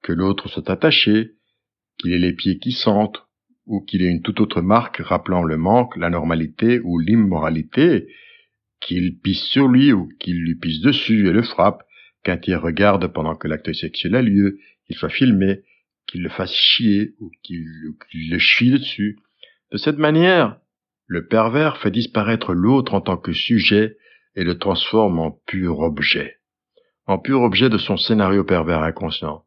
que l'autre soit attaché, qu'il ait les pieds qui sentent, ou qu'il ait une toute autre marque rappelant le manque, la normalité ou l'immoralité, qu'il pisse sur lui ou qu'il lui pisse dessus et le frappe, qu'un tiers regarde pendant que l'acte sexuel a lieu, qu'il soit filmé, qu'il le fasse chier ou qu'il le chie dessus. De cette manière, le pervers fait disparaître l'autre en tant que sujet et le transforme en pur objet, en pur objet de son scénario pervers inconscient.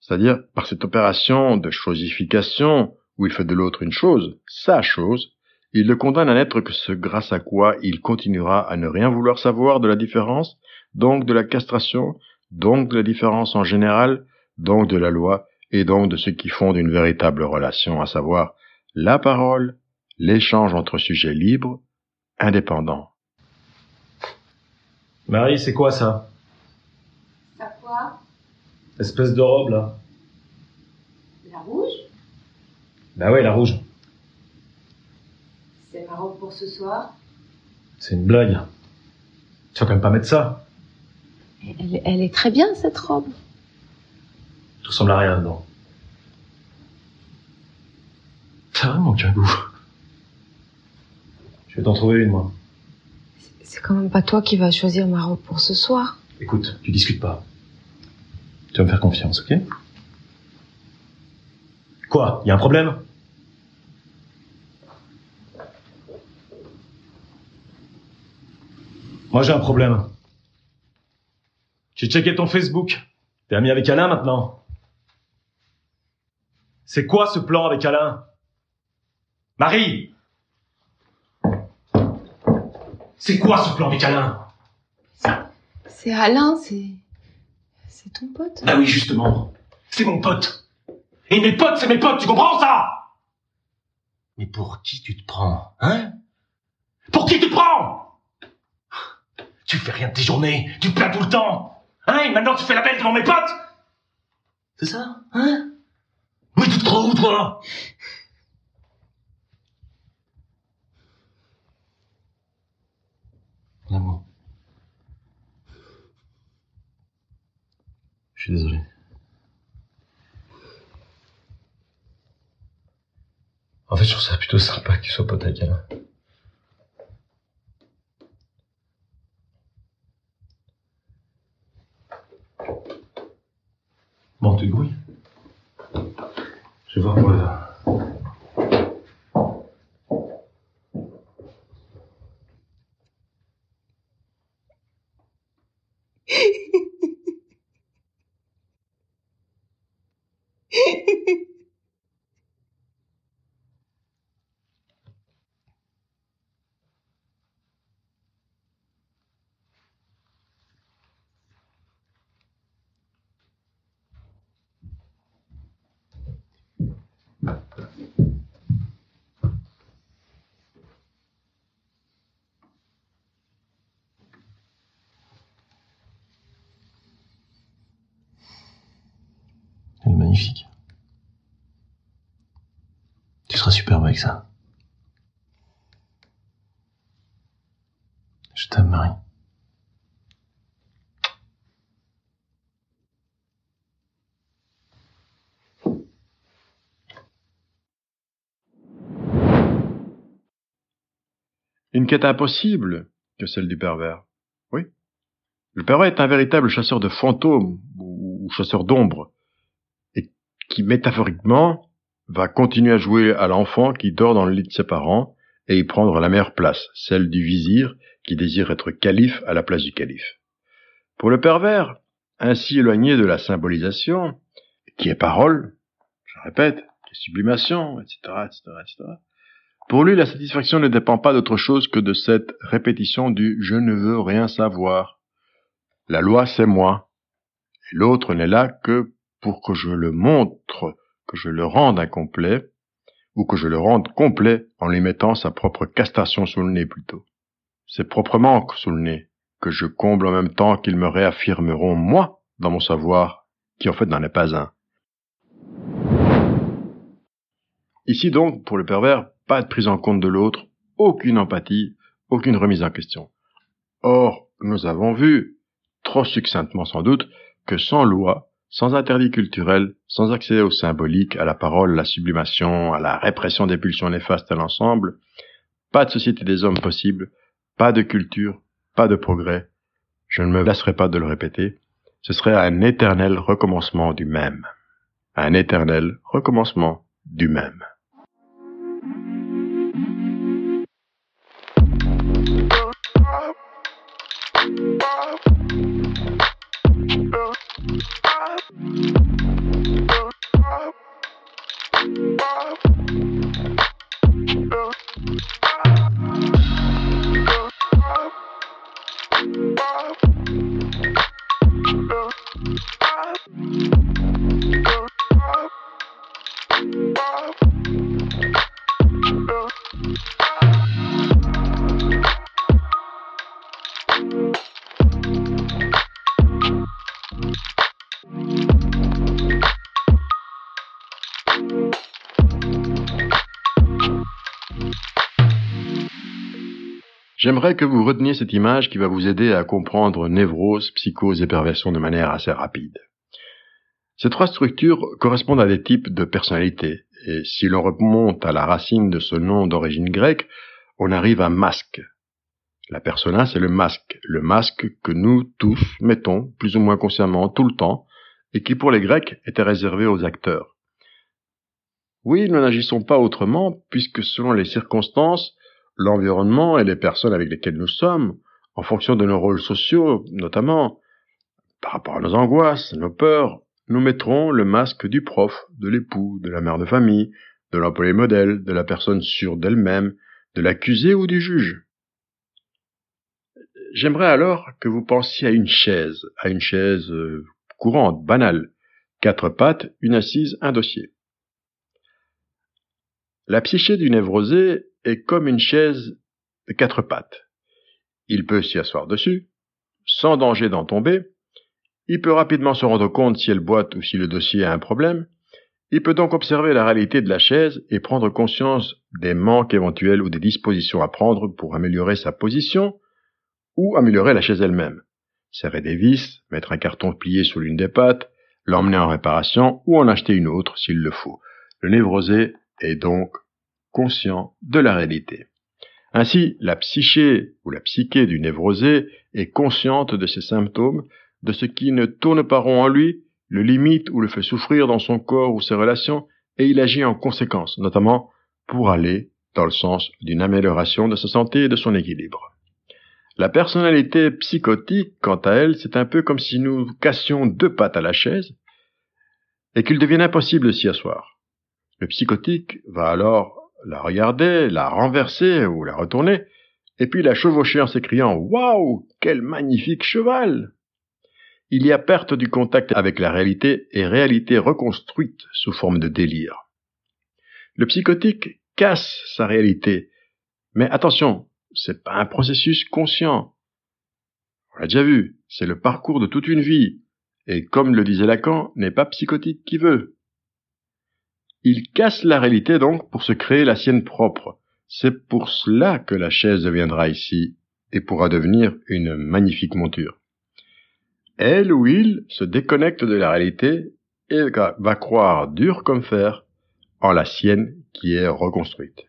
C'est-à-dire, par cette opération de chosification, où il fait de l'autre une chose, sa chose, il le condamne à n'être que ce grâce à quoi il continuera à ne rien vouloir savoir de la différence, donc de la castration, donc de la différence en général, donc de la loi, et donc de ce qui fonde une véritable relation, à savoir la parole, l'échange entre sujets libres, indépendants. Marie, c'est quoi ça? Ça quoi? Espèce de robe là. La rouge? Bah ouais, la rouge. C'est ma robe pour ce soir? C'est une blague. Tu vas quand même pas mettre ça. Elle, elle est très bien cette robe. Tu ressembles à rien dedans. T'as vraiment aucun goût. Je vais t'en trouver une, moi. C'est quand même pas toi qui vas choisir ma robe pour ce soir. Écoute, tu discutes pas. Tu vas me faire confiance, ok? Quoi? Y a un problème? Moi j'ai un problème. J'ai checké ton Facebook. T'es ami avec Alain maintenant C'est quoi ce plan avec Alain? Marie C'est quoi ce plan avec Alain C'est Alain, c'est. C'est ton pote. Bah oui, justement. C'est mon pote. Et mes potes, c'est mes potes, tu comprends ça? Mais pour qui tu te prends, hein? Pour qui tu te prends? Tu fais rien de tes journées, tu te plains tout le temps. Hein Et maintenant tu fais la belle devant mes potes? C'est ça Hein? Mais tu te crois où, toi Mon amour. Je suis désolé. En fait, je trouve ça plutôt sympa qu'il soit pote avec Alain. Bon, tu te grouilles? Je vais voir pour le vin. Elle est Tu seras superbe avec ça. Je t'aime, Marie. Une quête impossible que celle du pervers. Oui. Le pervers est un véritable chasseur de fantômes ou chasseur d'ombres qui métaphoriquement va continuer à jouer à l'enfant qui dort dans le lit de ses parents et y prendre la meilleure place, celle du vizir qui désire être calife à la place du calife. Pour le pervers, ainsi éloigné de la symbolisation, qui est parole, je répète, qui est sublimation, etc., etc., etc., pour lui, la satisfaction ne dépend pas d'autre chose que de cette répétition du je ne veux rien savoir. La loi, c'est moi. Et l'autre n'est là que pour que je le montre, que je le rende incomplet, ou que je le rende complet en lui mettant sa propre castration sous le nez plutôt. C'est proprement sous le nez que je comble en même temps qu'ils me réaffirmeront moi dans mon savoir, qui en fait n'en est pas un. Ici donc, pour le pervers, pas de prise en compte de l'autre, aucune empathie, aucune remise en question. Or, nous avons vu, trop succinctement sans doute, que sans loi, sans interdit culturel, sans accès au symbolique, à la parole, la sublimation, à la répression des pulsions néfastes à l'ensemble, pas de société des hommes possible, pas de culture, pas de progrès. Je ne me lasserai pas de le répéter. Ce serait un éternel recommencement du même. Un éternel recommencement du même. J'aimerais que vous reteniez cette image qui va vous aider à comprendre névrose, psychose et perversion de manière assez rapide. Ces trois structures correspondent à des types de personnalités, et si l'on remonte à la racine de ce nom d'origine grecque, on arrive à masque. La persona, c'est le masque, le masque que nous tous mettons, plus ou moins consciemment, tout le temps, et qui pour les Grecs était réservé aux acteurs. Oui, nous n'agissons pas autrement, puisque selon les circonstances, l'environnement et les personnes avec lesquelles nous sommes, en fonction de nos rôles sociaux notamment, par rapport à nos angoisses, nos peurs, nous mettrons le masque du prof, de l'époux, de la mère de famille, de l'employé modèle, de la personne sûre d'elle-même, de l'accusé ou du juge. J'aimerais alors que vous pensiez à une chaise, à une chaise euh, courante, banale, quatre pattes, une assise, un dossier. La psyché du névrosé est comme une chaise de quatre pattes. Il peut s'y asseoir dessus, sans danger d'en tomber. Il peut rapidement se rendre compte si elle boite ou si le dossier a un problème. Il peut donc observer la réalité de la chaise et prendre conscience des manques éventuels ou des dispositions à prendre pour améliorer sa position ou améliorer la chaise elle-même. Serrer des vis, mettre un carton plié sous l'une des pattes, l'emmener en réparation ou en acheter une autre s'il le faut. Le névrosé est donc conscient de la réalité. Ainsi, la psyché ou la psyché du névrosé est consciente de ses symptômes, de ce qui ne tourne pas rond en lui, le limite ou le fait souffrir dans son corps ou ses relations, et il agit en conséquence, notamment pour aller dans le sens d'une amélioration de sa santé et de son équilibre. La personnalité psychotique, quant à elle, c'est un peu comme si nous cassions deux pattes à la chaise et qu'il devienne impossible de s'y asseoir. Le psychotique va alors la regarder, la renverser ou la retourner, et puis la chevaucher en s'écriant Waouh, quel magnifique cheval Il y a perte du contact avec la réalité et réalité reconstruite sous forme de délire. Le psychotique casse sa réalité, mais attention, c'est pas un processus conscient. On l'a déjà vu, c'est le parcours de toute une vie, et comme le disait Lacan, n'est pas psychotique qui veut. Il casse la réalité donc pour se créer la sienne propre. C'est pour cela que la chaise deviendra ici et pourra devenir une magnifique monture. Elle ou il se déconnecte de la réalité et va croire dur comme fer en la sienne qui est reconstruite.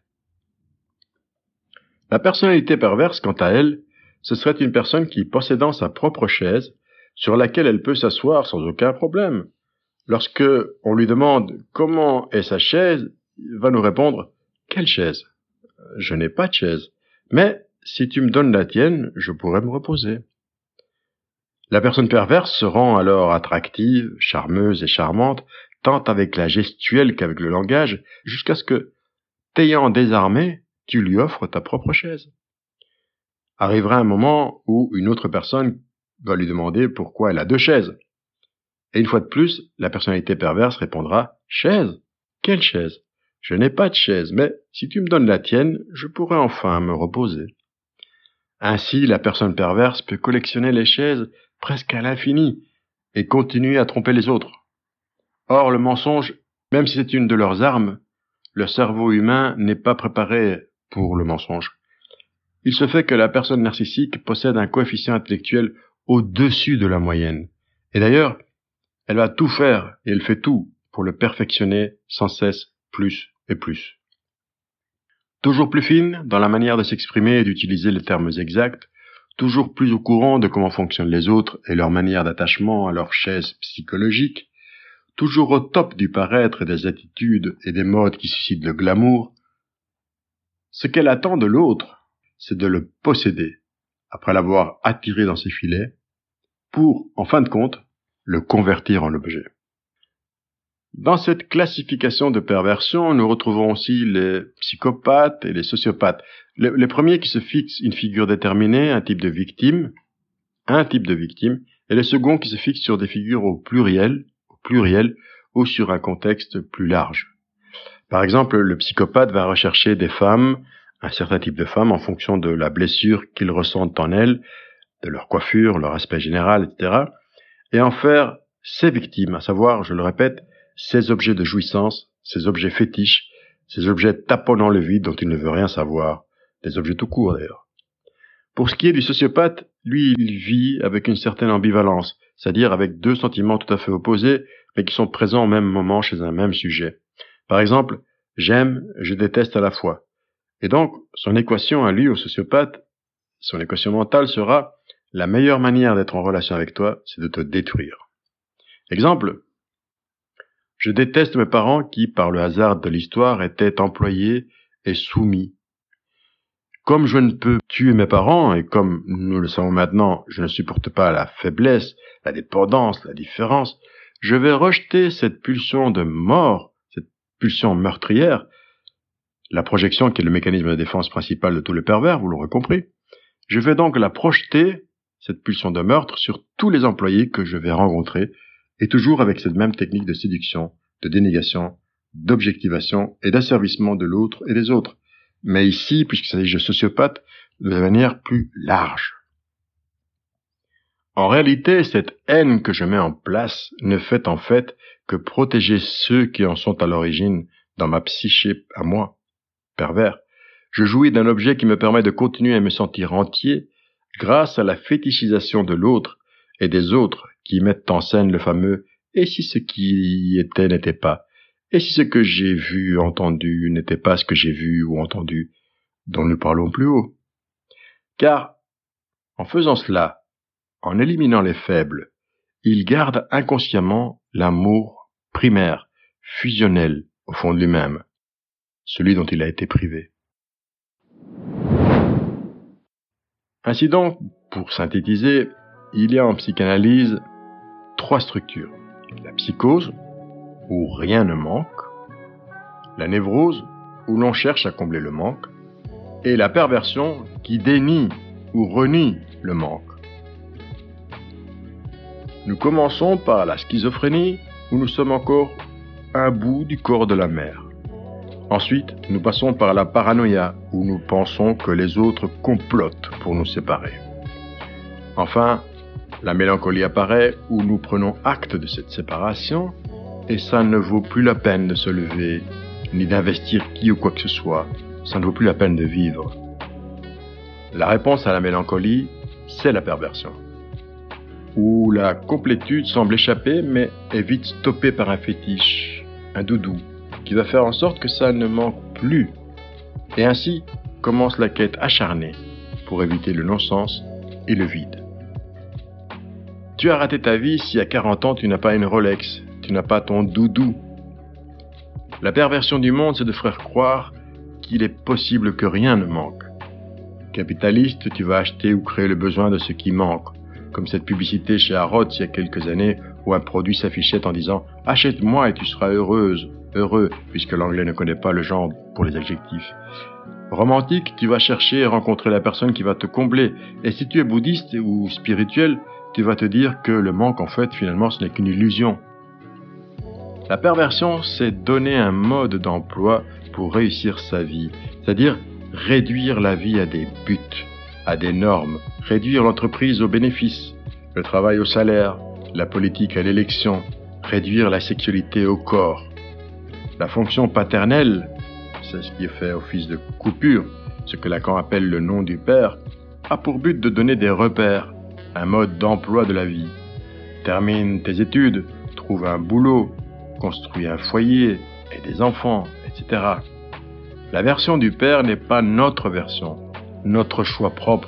La personnalité perverse, quant à elle, ce serait une personne qui, possédant sa propre chaise, sur laquelle elle peut s'asseoir sans aucun problème. Lorsque on lui demande comment est sa chaise, il va nous répondre quelle chaise? Je n'ai pas de chaise. Mais si tu me donnes la tienne, je pourrais me reposer. La personne perverse se rend alors attractive, charmeuse et charmante, tant avec la gestuelle qu'avec le langage, jusqu'à ce que, t'ayant désarmé, tu lui offres ta propre chaise. Arrivera un moment où une autre personne va lui demander pourquoi elle a deux chaises. Et une fois de plus, la personnalité perverse répondra Chaise Quelle chaise? Je n'ai pas de chaise, mais si tu me donnes la tienne, je pourrai enfin me reposer. Ainsi, la personne perverse peut collectionner les chaises presque à l'infini et continuer à tromper les autres. Or, le mensonge, même si c'est une de leurs armes, le cerveau humain n'est pas préparé pour le mensonge. Il se fait que la personne narcissique possède un coefficient intellectuel au-dessus de la moyenne. Et d'ailleurs, elle va tout faire, et elle fait tout, pour le perfectionner sans cesse plus et plus. Toujours plus fine dans la manière de s'exprimer et d'utiliser les termes exacts, toujours plus au courant de comment fonctionnent les autres et leur manière d'attachement à leur chaise psychologique, toujours au top du paraître et des attitudes et des modes qui suscitent le glamour, ce qu'elle attend de l'autre, c'est de le posséder, après l'avoir attiré dans ses filets, pour, en fin de compte, le convertir en objet. Dans cette classification de perversion, nous retrouvons aussi les psychopathes et les sociopathes. Les, premiers qui se fixent une figure déterminée, un type de victime, un type de victime, et les seconds qui se fixent sur des figures au pluriel, au pluriel, ou sur un contexte plus large. Par exemple, le psychopathe va rechercher des femmes, un certain type de femmes, en fonction de la blessure qu'ils ressentent en elles, de leur coiffure, leur aspect général, etc., et en faire ses victimes, à savoir, je le répète, ces objets de jouissance, ces objets fétiches, ces objets taponnant le vide dont il ne veut rien savoir, des objets tout courts d'ailleurs. Pour ce qui est du sociopathe, lui, il vit avec une certaine ambivalence, c'est-à-dire avec deux sentiments tout à fait opposés, mais qui sont présents au même moment chez un même sujet. Par exemple, j'aime, je déteste à la fois. Et donc, son équation à lui, au sociopathe, son équation mentale sera la meilleure manière d'être en relation avec toi, c'est de te détruire. Exemple, je déteste mes parents qui, par le hasard de l'histoire, étaient employés et soumis. Comme je ne peux tuer mes parents, et comme nous le savons maintenant, je ne supporte pas la faiblesse, la dépendance, la différence, je vais rejeter cette pulsion de mort pulsion meurtrière, la projection qui est le mécanisme de défense principal de tous les pervers, vous l'aurez compris, je vais donc la projeter, cette pulsion de meurtre, sur tous les employés que je vais rencontrer, et toujours avec cette même technique de séduction, de dénégation, d'objectivation et d'asservissement de l'autre et des autres. Mais ici, puisqu'il s'agit de sociopathe, de manière plus large. En réalité, cette haine que je mets en place ne fait en fait que protéger ceux qui en sont à l'origine dans ma psyché à moi, pervers. Je jouis d'un objet qui me permet de continuer à me sentir entier grâce à la fétichisation de l'autre et des autres qui mettent en scène le fameux et si ce qui était n'était pas, et si ce que j'ai vu, entendu n'était pas ce que j'ai vu ou entendu, dont nous parlons plus haut. Car, en faisant cela, en éliminant les faibles, il garde inconsciemment l'amour primaire, fusionnel au fond de lui-même, celui dont il a été privé. Ainsi donc, pour synthétiser, il y a en psychanalyse trois structures. La psychose, où rien ne manque, la névrose, où l'on cherche à combler le manque, et la perversion qui dénie ou renie le manque. Nous commençons par la schizophrénie, où nous sommes encore un bout du corps de la mère. Ensuite, nous passons par la paranoïa, où nous pensons que les autres complotent pour nous séparer. Enfin, la mélancolie apparaît, où nous prenons acte de cette séparation, et ça ne vaut plus la peine de se lever, ni d'investir qui ou quoi que ce soit, ça ne vaut plus la peine de vivre. La réponse à la mélancolie, c'est la perversion où la complétude semble échapper mais est vite stoppée par un fétiche, un doudou, qui va faire en sorte que ça ne manque plus. Et ainsi, commence la quête acharnée pour éviter le non-sens et le vide. Tu as raté ta vie si à 40 ans tu n'as pas une Rolex, tu n'as pas ton doudou. La perversion du monde, c'est de faire croire qu'il est possible que rien ne manque. Capitaliste, tu vas acheter ou créer le besoin de ce qui manque, comme cette publicité chez Harrods il y a quelques années où un produit s'affichait en disant Achète-moi et tu seras heureuse, heureux, puisque l'anglais ne connaît pas le genre pour les adjectifs. Romantique, tu vas chercher et rencontrer la personne qui va te combler. Et si tu es bouddhiste ou spirituel, tu vas te dire que le manque, en fait, finalement, ce n'est qu'une illusion. La perversion, c'est donner un mode d'emploi pour réussir sa vie, c'est-à-dire réduire la vie à des buts, à des normes, réduire l'entreprise aux bénéfices, le travail au salaire, la politique à l'élection, réduire la sexualité au corps. La fonction paternelle, c'est ce qui fait office de coupure, ce que Lacan appelle le nom du père, a pour but de donner des repères, un mode d'emploi de la vie. Termine tes études, trouve un boulot, construis un foyer et des enfants, etc. La version du Père n'est pas notre version, notre choix propre.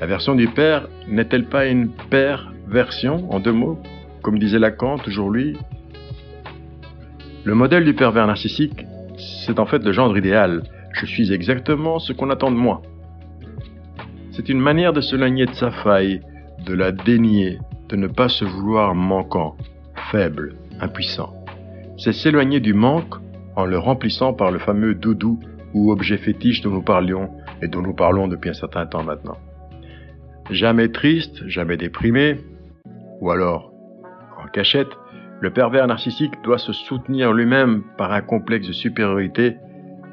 La version du Père n'est-elle pas une père version en deux mots, comme disait Lacan, toujours lui Le modèle du pervers narcissique, c'est en fait le genre idéal. Je suis exactement ce qu'on attend de moi. C'est une manière de se lagner de sa faille, de la dénier, de ne pas se vouloir manquant, faible, impuissant. C'est s'éloigner du manque en le remplissant par le fameux doudou ou objet fétiche dont nous parlions et dont nous parlons depuis un certain temps maintenant. Jamais triste, jamais déprimé, ou alors en cachette, le pervers narcissique doit se soutenir lui-même par un complexe de supériorité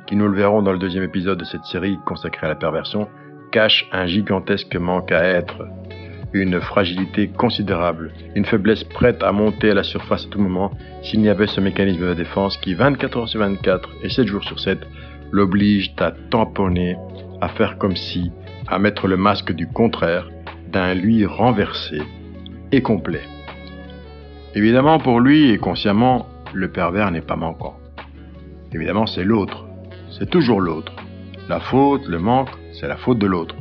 qui, nous le verrons dans le deuxième épisode de cette série consacrée à la perversion, cache un gigantesque manque à être, une fragilité considérable, une faiblesse prête à monter à la surface à tout moment s'il n'y avait ce mécanisme de défense qui, 24 heures sur 24 et 7 jours sur 7, l'oblige à tamponner, à faire comme si, à mettre le masque du contraire, d'un lui renversé et complet. Évidemment, pour lui et consciemment, le pervers n'est pas manquant. Évidemment, c'est l'autre. C'est toujours l'autre. La faute, le manque, c'est la faute de l'autre.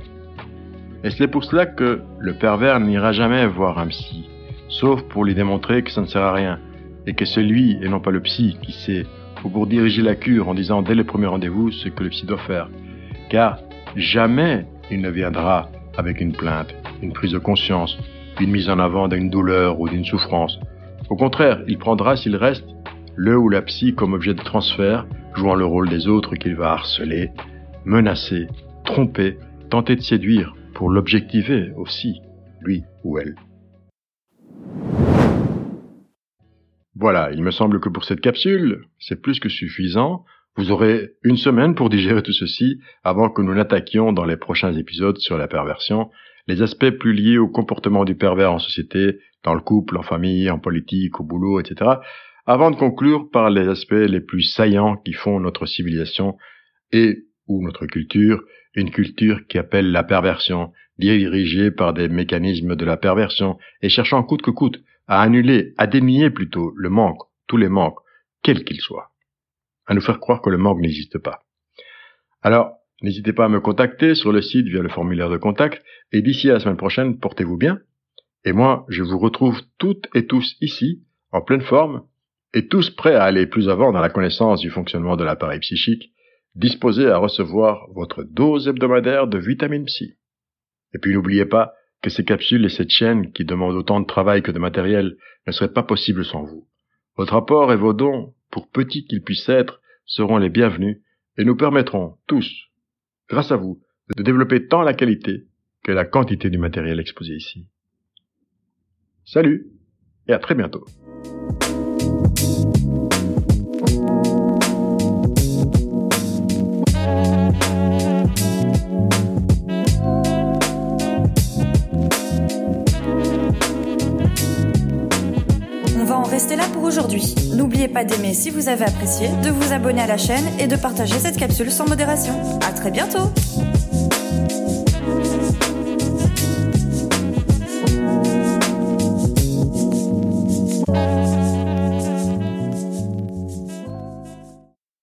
Et c'est pour cela que le pervers n'ira jamais voir un psy, sauf pour lui démontrer que ça ne sert à rien, et que c'est lui et non pas le psy qui sait, ou pour diriger la cure en disant dès le premier rendez-vous ce que le psy doit faire. Car jamais il ne viendra avec une plainte, une prise de conscience, une mise en avant d'une douleur ou d'une souffrance. Au contraire, il prendra s'il reste le ou la psy comme objet de transfert, jouant le rôle des autres qu'il va harceler, menacer, tromper, tenter de séduire, pour l'objectiver aussi, lui ou elle. Voilà, il me semble que pour cette capsule, c'est plus que suffisant. Vous aurez une semaine pour digérer tout ceci avant que nous n'attaquions dans les prochains épisodes sur la perversion, les aspects plus liés au comportement du pervers en société, dans le couple, en famille, en politique, au boulot, etc., avant de conclure par les aspects les plus saillants qui font notre civilisation et ou notre culture, une culture qui appelle la perversion, dirigée par des mécanismes de la perversion et cherchant coûte que coûte à annuler, à dénier plutôt le manque, tous les manques, quels qu'ils soient, à nous faire croire que le manque n'existe pas. Alors, n'hésitez pas à me contacter sur le site via le formulaire de contact, et d'ici à la semaine prochaine, portez-vous bien, et moi, je vous retrouve toutes et tous ici, en pleine forme, et tous prêts à aller plus avant dans la connaissance du fonctionnement de l'appareil psychique, disposés à recevoir votre dose hebdomadaire de vitamine psy. Et puis n'oubliez pas que ces capsules et cette chaîne, qui demandent autant de travail que de matériel, ne seraient pas possibles sans vous. Votre apport et vos dons, pour petits qu'ils puissent être, seront les bienvenus et nous permettront tous, grâce à vous, de développer tant la qualité que la quantité du matériel exposé ici. Salut et à très bientôt. Rester là pour aujourd'hui. N'oubliez pas d'aimer si vous avez apprécié, de vous abonner à la chaîne et de partager cette capsule sans modération. À très bientôt